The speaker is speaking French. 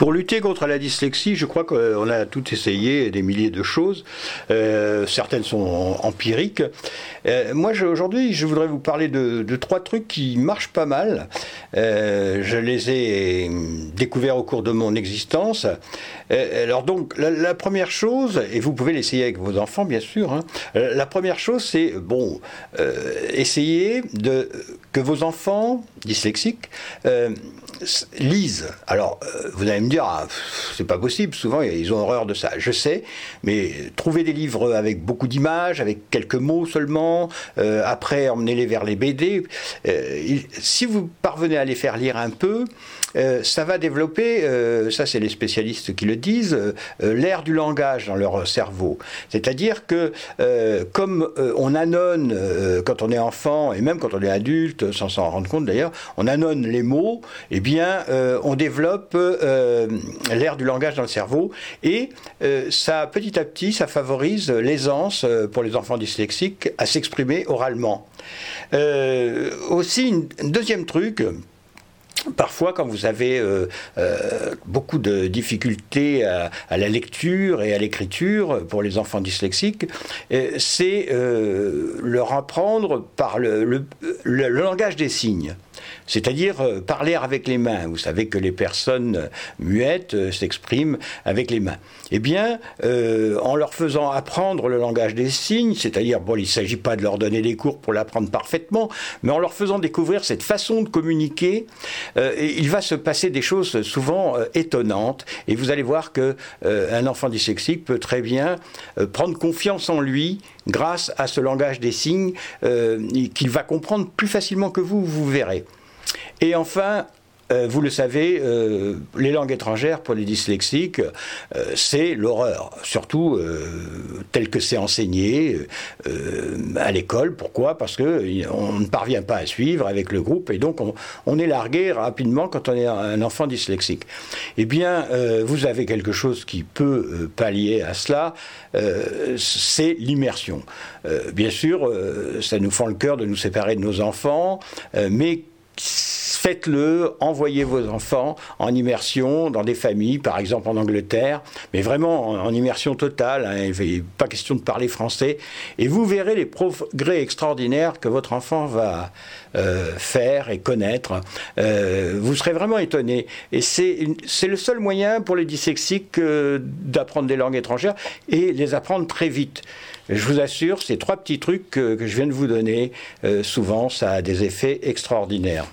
Pour lutter contre la dyslexie, je crois qu'on a tout essayé, des milliers de choses. Euh, certaines sont empiriques. Euh, moi, aujourd'hui, je voudrais vous parler de, trois trucs qui marchent pas mal. Euh, je les ai découverts au cours de mon existence. alors donc, la, première chose, et vous pouvez l'essayer avec vos enfants, bien sûr. Hein, la première chose, c'est bon, essayer de que vos enfants dyslexiques lisent. Alors, vous allez me dire, ah, c'est pas possible, souvent ils ont horreur de ça, je sais, mais trouver des livres avec beaucoup d'images, avec quelques mots seulement, euh, après emmenez-les vers les BD, euh, si vous parvenez à les faire lire un peu, euh, ça va développer, ça c'est les spécialistes qui le disent, l'air du langage dans leur cerveau. C'est-à-dire que comme on annonce quand on est enfant, et même quand on est adulte, sans s'en rendre compte d'ailleurs, on annonce les mots, eh bien on développe l'air du langage dans le cerveau et euh, ça petit à petit ça favorise l'aisance euh, pour les enfants dyslexiques à s'exprimer oralement. aussi, un deuxième truc, Parfois, quand vous avez beaucoup de difficultés à, la lecture et à l'écriture pour les enfants dyslexiques, c'est leur apprendre par le, langage des signes c'est-à-dire euh, parler avec les mains. Vous savez que les personnes muettes euh, s'expriment avec les mains. Eh bien, euh, en leur faisant apprendre le langage des signes, c'est-à-dire, bon, il ne s'agit pas de leur donner des cours pour l'apprendre parfaitement, mais en leur faisant découvrir cette façon de communiquer, il va se passer des choses souvent étonnantes. Et vous allez voir que un enfant dyslexique peut très bien prendre confiance en lui grâce à ce langage des signes qu'il va comprendre plus facilement que vous, vous verrez. Et enfin, euh, vous le savez, euh, les langues étrangères pour les dyslexiques, euh, c'est l'horreur, surtout tel que c'est enseigné à l'école. Pourquoi? Parce qu'on ne parvient pas à suivre avec le groupe et donc on, est largué rapidement quand on est un enfant dyslexique. Eh bien, vous avez quelque chose qui peut pallier à cela, c'est l'immersion. bien sûr, ça nous fend le cœur de nous séparer de nos enfants, mais faites-le, envoyez vos enfants en immersion dans des familles, par exemple en Angleterre, mais vraiment en, immersion totale, hein, il n'est pas question de parler français, et vous verrez les progrès extraordinaires que votre enfant va euh, faire et connaître. Euh, vous serez vraiment étonné. Et c'est le seul moyen pour les dyslexiques euh, d'apprendre des langues étrangères et les apprendre très vite. Je vous assure, ces trois petits trucs que je viens de vous donner, souvent, ça a des effets extraordinaires.